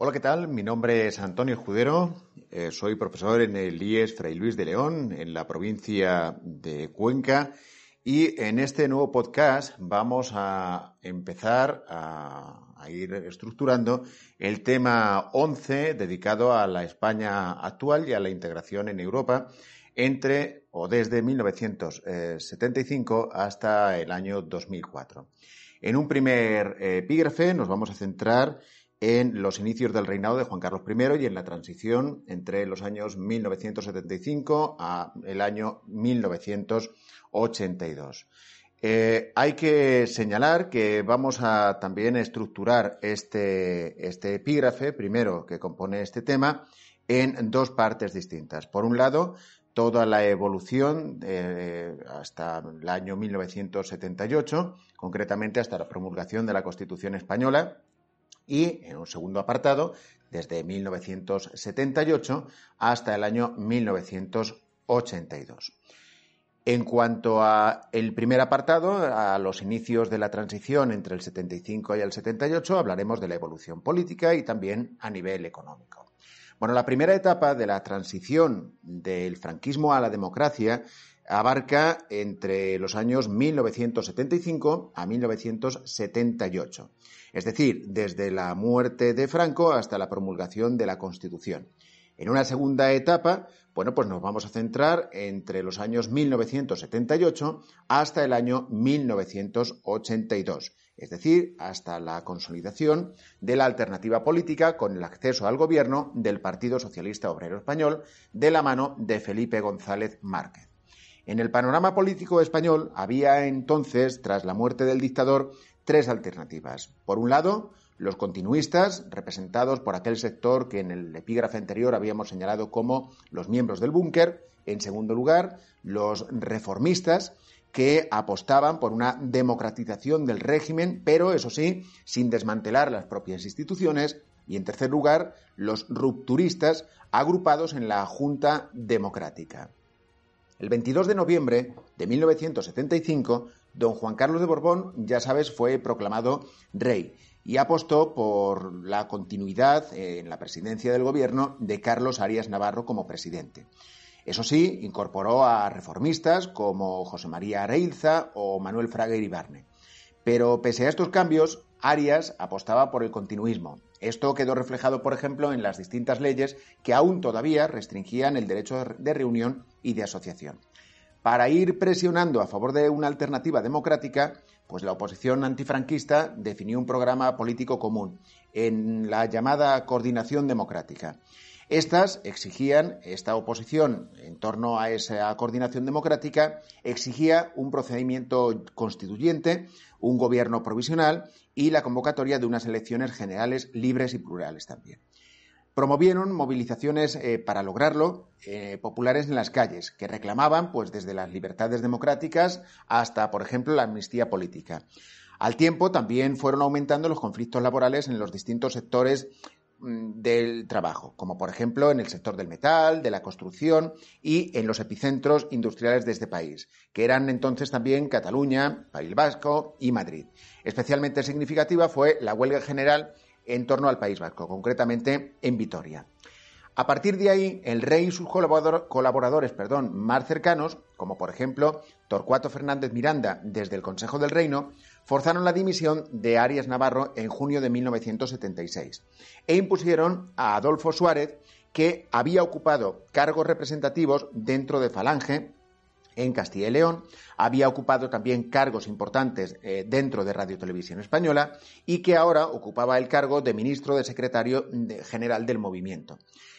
Hola, ¿qué tal? Mi nombre es Antonio Judero, eh, soy profesor en el IES Fray Luis de León, en la provincia de Cuenca, y en este nuevo podcast vamos a empezar a, ir estructurando el tema 11 dedicado a la España actual y a la integración en Europa entre o desde 1975 hasta el año 2004. En un primer eh, epígrafe nos vamos a centrar en los inicios del reinado de Juan Carlos I y en la transición entre los años 1975 a el año 1982. Eh, hay que señalar que vamos a también estructurar este, este epígrafe, primero que compone este tema, en dos partes distintas. Por un lado, toda la evolución eh, hasta el año 1978, concretamente hasta la promulgación de la Constitución española, y en un segundo apartado, desde 1978 hasta el año 1982. En cuanto a el primer apartado, a los inicios de la transición entre el 75 y el 78, hablaremos de la evolución política y también a nivel económico. Bueno, la primera etapa de la transición del franquismo a la democracia abarca entre los años 1975 a 1978, es decir, desde la muerte de Franco hasta la promulgación de la Constitución. En una segunda etapa, bueno, pues nos vamos a centrar entre los años 1978 hasta el año 1982, es decir, hasta la consolidación de la alternativa política con el acceso al gobierno del Partido Socialista Obrero Español de la mano de Felipe González Márquez. En el panorama político español había entonces, tras la muerte del dictador, tres alternativas. Por un lado, los continuistas, representados por aquel sector que en el epígrafe anterior habíamos señalado como los miembros del búnker. En segundo lugar, los reformistas, que apostaban por una democratización del régimen, pero eso sí, sin desmantelar las propias instituciones. Y en tercer lugar, los rupturistas, agrupados en la Junta Democrática. El 22 de noviembre de 1975, don Juan Carlos de Borbón, ya sabes, fue proclamado rey y apostó por la continuidad en la presidencia del gobierno de Carlos Arias Navarro como presidente. Eso sí, incorporó a reformistas como José María Areilza o Manuel Fraga Iribarne. Pero pese a estos cambios, Arias apostaba por el continuismo. Esto quedó reflejado, por ejemplo, en las distintas leyes que aún todavía restringían el derecho de reunión y de asociación. Para ir presionando a favor de una alternativa democrática, pues la oposición antifranquista definió un programa político común en la llamada coordinación democrática. Estas exigían, esta oposición en torno a esa coordinación democrática, exigía un procedimiento constituyente, un gobierno provisional y la convocatoria de unas elecciones generales libres y plurales también. Promovieron movilizaciones eh, para lograrlo eh, populares en las calles, que reclamaban pues desde las libertades democráticas hasta, por ejemplo, la amnistía política. Al tiempo también fueron aumentando los conflictos laborales en los distintos sectores del trabajo, como por ejemplo en el sector del metal, de la construcción y en los epicentros industriales de este país, que eran entonces también Cataluña, País Vasco y Madrid. Especialmente significativa fue la huelga general en torno al País Vasco, concretamente en Vitoria. A partir de ahí, el rey y sus colaboradores perdón, más cercanos, como por ejemplo Torcuato Fernández Miranda desde el Consejo del Reino, forzaron la dimisión de Arias Navarro en junio de 1976 e impusieron a Adolfo Suárez, que había ocupado cargos representativos dentro de Falange, en Castilla y León, había ocupado también cargos importantes eh, dentro de Radio Televisión Española y que ahora ocupaba el cargo de ministro de secretario general del movimiento.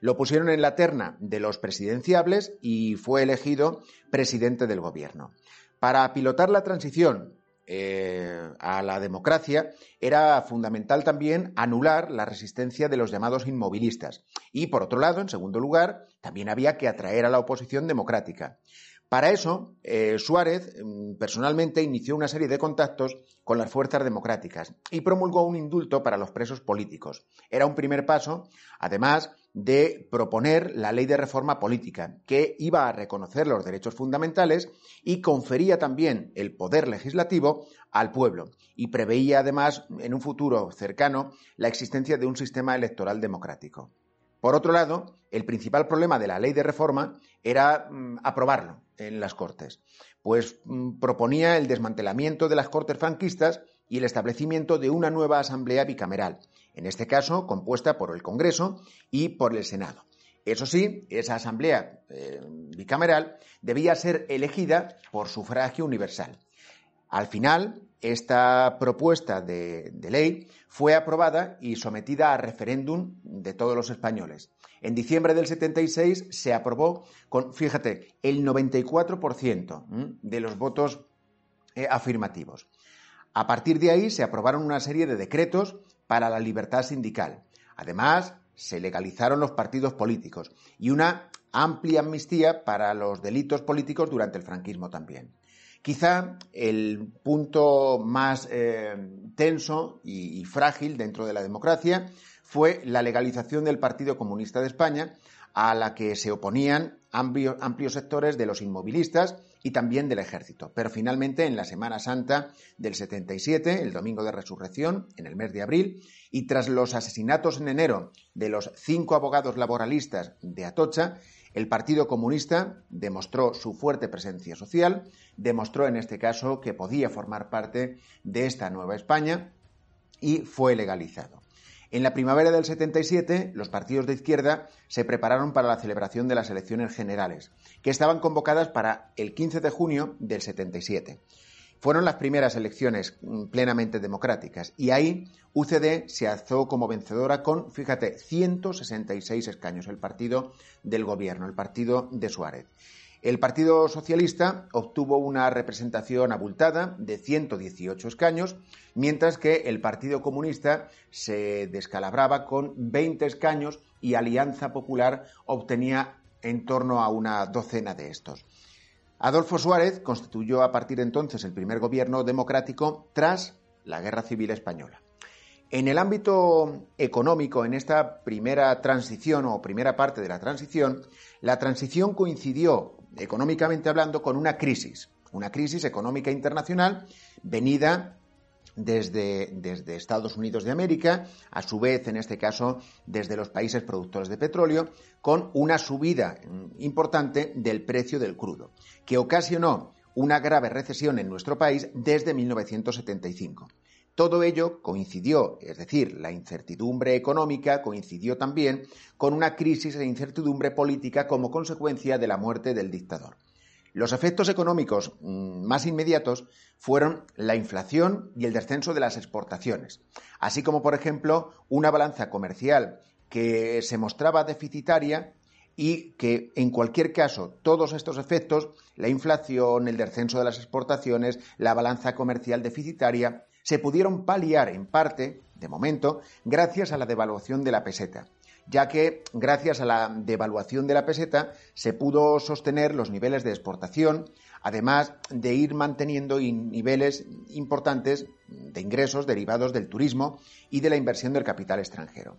Lo pusieron en la terna de los presidenciables y fue elegido presidente del gobierno. Para pilotar la transición eh, a la democracia, era fundamental también anular la resistencia de los llamados inmovilistas. Y, por otro lado, en segundo lugar, también había que atraer a la oposición democrática. Para eso, eh, Suárez mm, personalmente inició una serie de contactos con las fuerzas democráticas y promulgó un indulto para los presos políticos. Era un primer paso, además, de proponer la ley de reforma política, que iba a reconocer los derechos fundamentales y confería también el poder legislativo al pueblo y preveía además en un futuro cercano la existencia de un sistema electoral democrático. Por otro lado, el principal problema de la ley de reforma era mm, aprobarlo en las Cortes, pues mm, proponía el desmantelamiento de las Cortes franquistas y el establecimiento de una nueva Asamblea bicameral, en este caso compuesta por el Congreso y por el Senado. Eso sí, esa Asamblea eh, bicameral debía ser elegida por sufragio universal. Al final, esta propuesta de, ley fue aprobada y sometida a referéndum de todos los españoles. En diciembre del 76 se aprobó con, fíjate, el 94% de los votos eh, afirmativos. A partir de ahí se aprobaron una serie de decretos para la libertad sindical. Además, se legalizaron los partidos políticos y una amplia amnistía para los delitos políticos durante el franquismo también. Quizá el punto más eh, tenso y, frágil dentro de la democracia fue la legalización del Partido Comunista de España, a la que se oponían amplios sectores de los inmovilistas y también del ejército. Pero finalmente, en la Semana Santa del 77, el domingo de resurrección, en el mes de abril, y tras los asesinatos en enero de los cinco abogados laboralistas de Atocha, el Partido Comunista demostró su fuerte presencia social, demostró en este caso que podía formar parte de esta nueva España y fue legalizado. En la primavera del 77, los partidos de izquierda se prepararon para la celebración de las elecciones generales, que estaban convocadas para el 15 de junio del 77. Fueron las primeras elecciones mm, plenamente democráticas y ahí UCD se alzó como vencedora con, fíjate, 166 escaños, el partido del gobierno, el partido de Suárez. El Partido Socialista obtuvo una representación abultada de 118 escaños, mientras que el Partido Comunista se descalabraba con 20 escaños y Alianza Popular obtenía en torno a una docena de estos. Adolfo Suárez constituyó a partir de entonces el primer gobierno democrático tras la Guerra Civil Española. En el ámbito económico, en esta primera transición o primera parte de la transición, la transición coincidió económicamente hablando, con una crisis, una crisis económica internacional venida desde, desde, Estados Unidos de América, a su vez, en este caso, desde los países productores de petróleo, con una subida importante del precio del crudo, que ocasionó una grave recesión en nuestro país desde 1975. Todo ello coincidió, es decir, la incertidumbre económica coincidió también con una crisis e incertidumbre política como consecuencia de la muerte del dictador. Los efectos económicos mm, más inmediatos fueron la inflación y el descenso de las exportaciones, así como, por ejemplo, una balanza comercial que se mostraba deficitaria y que, en cualquier caso, todos estos efectos, la inflación, el descenso de las exportaciones, la balanza comercial deficitaria, se pudieron paliar en parte, de momento, gracias a la devaluación de la peseta, ya que gracias a la devaluación de la peseta se pudo sostener los niveles de exportación, además de ir manteniendo niveles importantes de ingresos derivados del turismo y de la inversión del capital extranjero.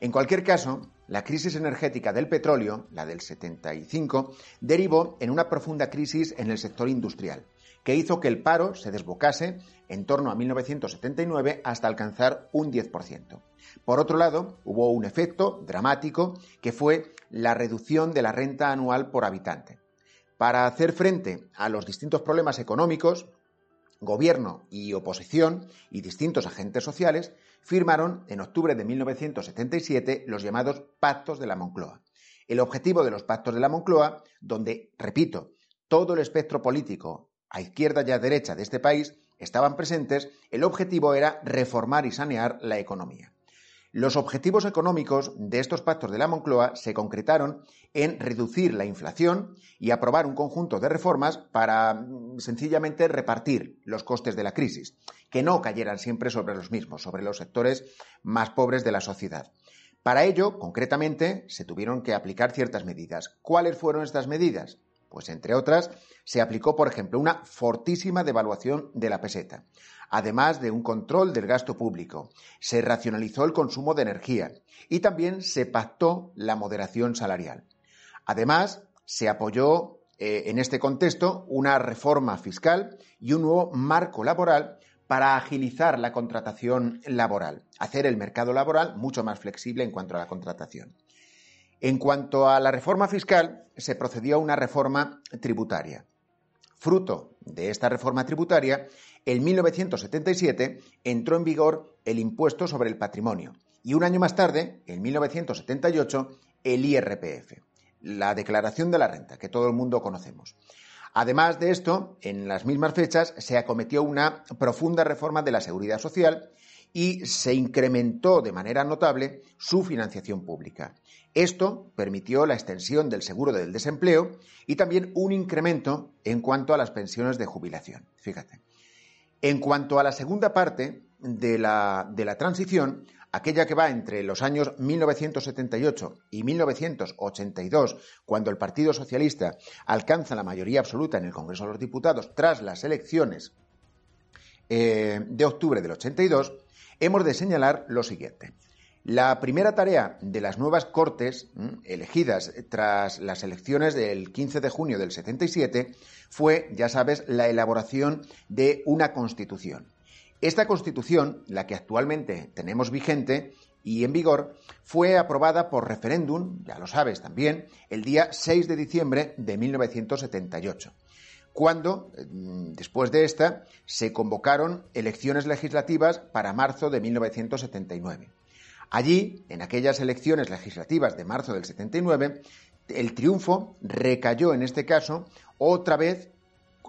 En cualquier caso, la crisis energética del petróleo, la del 75, derivó en una profunda crisis en el sector industrial, que hizo que el paro se desbocase en torno a 1979 hasta alcanzar un 10%. Por otro lado, hubo un efecto dramático que fue la reducción de la renta anual por habitante. Para hacer frente a los distintos problemas económicos, gobierno y oposición y distintos agentes sociales firmaron en octubre de 1977 los llamados Pactos de la Moncloa. El objetivo de los Pactos de la Moncloa, donde, repito, todo el espectro político a izquierda y a derecha de este país estaban presentes, el objetivo era reformar y sanear la economía. Los objetivos económicos de estos pactos de la Moncloa se concretaron en reducir la inflación y aprobar un conjunto de reformas para mm, sencillamente repartir los costes de la crisis, que no cayeran siempre sobre los mismos, sobre los sectores más pobres de la sociedad. Para ello, concretamente, se tuvieron que aplicar ciertas medidas. ¿Cuáles fueron estas medidas? Pues entre otras, se aplicó, por ejemplo, una fortísima devaluación de la peseta, además de un control del gasto público. Se racionalizó el consumo de energía y también se pactó la moderación salarial. Además, se apoyó eh, en este contexto una reforma fiscal y un nuevo marco laboral para agilizar la contratación laboral, hacer el mercado laboral mucho más flexible en cuanto a la contratación. En cuanto a la reforma fiscal, se procedió a una reforma tributaria. Fruto de esta reforma tributaria, en 1977 entró en vigor el impuesto sobre el patrimonio y un año más tarde, en 1978, el IRPF, la declaración de la renta, que todo el mundo conocemos. Además de esto, en las mismas fechas se acometió una profunda reforma de la seguridad social y se incrementó de manera notable su financiación pública. Esto permitió la extensión del seguro del desempleo y también un incremento en cuanto a las pensiones de jubilación. Fíjate. En cuanto a la segunda parte de la, de la transición, aquella que va entre los años 1978 y 1982, cuando el Partido Socialista alcanza la mayoría absoluta en el Congreso de los Diputados tras las elecciones eh, de octubre del 82, hemos de señalar lo siguiente. La primera tarea de las nuevas Cortes, elegidas tras las elecciones del 15 de junio del 77, fue, ya sabes, la elaboración de una Constitución. Esta Constitución, la que actualmente tenemos vigente y en vigor, fue aprobada por referéndum, ya lo sabes también, el día 6 de diciembre de 1978 cuando, mm, después de esta, se convocaron elecciones legislativas para marzo de 1979. Allí, en aquellas elecciones legislativas de marzo del 79, el triunfo recayó en este caso otra vez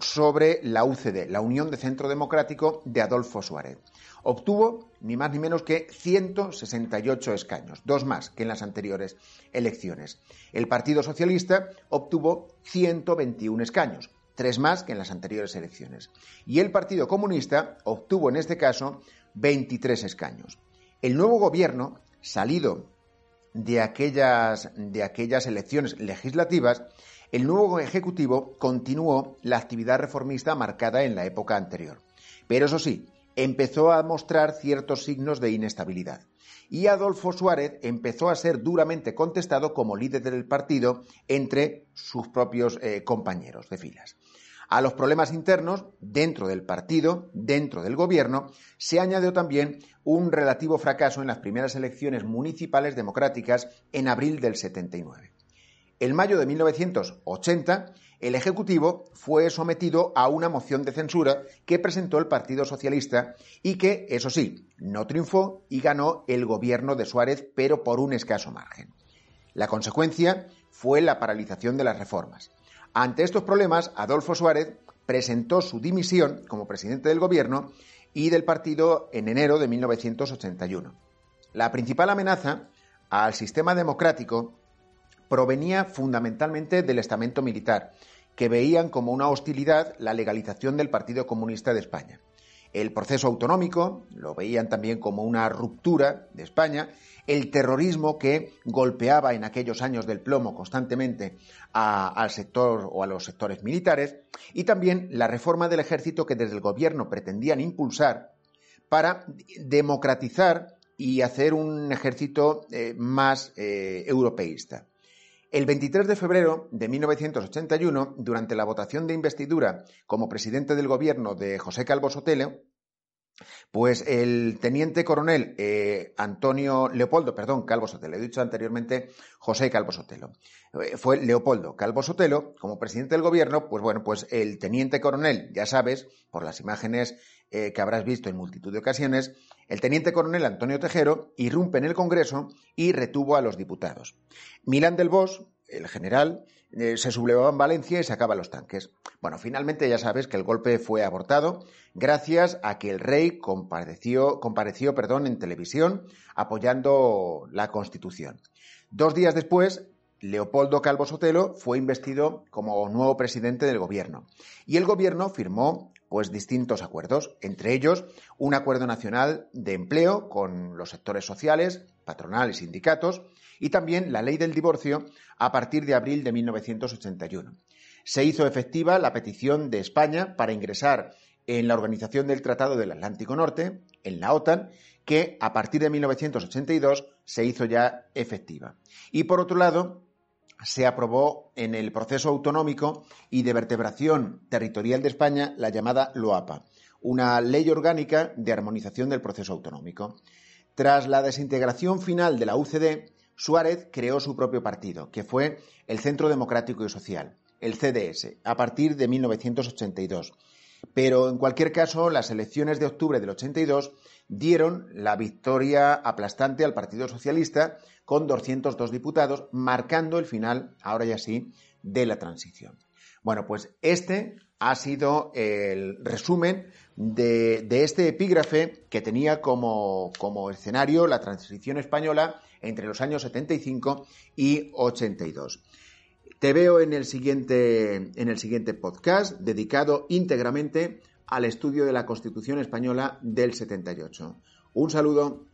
sobre la UCD, la Unión de Centro Democrático de Adolfo Suárez. Obtuvo ni más ni menos que 168 escaños, dos más que en las anteriores elecciones. El Partido Socialista obtuvo 121 escaños, tres más que en las anteriores elecciones. Y el Partido Comunista obtuvo en este caso 23 escaños. El nuevo gobierno, salido de aquellas, de aquellas elecciones legislativas, el nuevo Ejecutivo continuó la actividad reformista marcada en la época anterior. Pero eso sí, empezó a mostrar ciertos signos de inestabilidad. Y Adolfo Suárez empezó a ser duramente contestado como líder del partido entre sus propios eh, compañeros de filas. A los problemas internos dentro del partido, dentro del gobierno, se añadió también un relativo fracaso en las primeras elecciones municipales democráticas en abril del 79. En mayo de 1980, el Ejecutivo fue sometido a una moción de censura que presentó el Partido Socialista y que, eso sí, no triunfó y ganó el gobierno de Suárez, pero por un escaso margen. La consecuencia fue la paralización de las reformas. Ante estos problemas, Adolfo Suárez presentó su dimisión como presidente del gobierno y del partido en enero de 1981. La principal amenaza al sistema democrático provenía fundamentalmente del estamento militar, que veían como una hostilidad la legalización del Partido Comunista de España. El proceso autonómico lo veían también como una ruptura de España el terrorismo que golpeaba en aquellos años del plomo constantemente al sector o a los sectores militares, y también la reforma del ejército que desde el gobierno pretendían impulsar para democratizar y hacer un ejército eh, más eh, europeísta. El 23 de febrero de 1981, durante la votación de investidura como presidente del gobierno de José Calvo Sotelo, pues el teniente coronel eh, Antonio Leopoldo, perdón, Calvo Sotelo, he dicho anteriormente José Calvo Sotelo, eh, fue Leopoldo Calvo Sotelo, como presidente del gobierno, pues bueno, pues el teniente coronel, ya sabes, por las imágenes eh, que habrás visto en multitud de ocasiones, el teniente coronel Antonio Tejero irrumpe en el Congreso y retuvo a los diputados. Milán del Bosch, el general, eh, se sublevaba en Valencia y sacaba los tanques. Bueno, finalmente ya sabes que el golpe fue abortado gracias a que el rey compareció, compareció perdón, en televisión apoyando la Constitución. Dos días después, Leopoldo Calvo Sotelo fue investido como nuevo presidente del gobierno y el gobierno firmó pues distintos acuerdos, entre ellos un acuerdo nacional de empleo con los sectores sociales, patronales y sindicatos y también la ley del divorcio a partir de abril de 1981. Se hizo efectiva la petición de España para ingresar en la Organización del Tratado del Atlántico Norte, en la OTAN, que a partir de 1982 se hizo ya efectiva. Y por otro lado, se aprobó en el proceso autonómico y de vertebración territorial de España la llamada LOAPA, una ley orgánica de armonización del proceso autonómico. Tras la desintegración final de la UCD, Suárez creó su propio partido, que fue el Centro Democrático y Social, el CDS, a partir de 1982. Pero en cualquier caso, las elecciones de octubre del 82 dieron la victoria aplastante al Partido Socialista con 202 diputados, marcando el final, ahora ya sí, de la transición. Bueno, pues este ha sido el resumen de, este epígrafe que tenía como, como, escenario la transición española entre los años 75 y 82. Te veo en el siguiente, en el siguiente podcast dedicado íntegramente al estudio de la Constitución española del 78. Un saludo.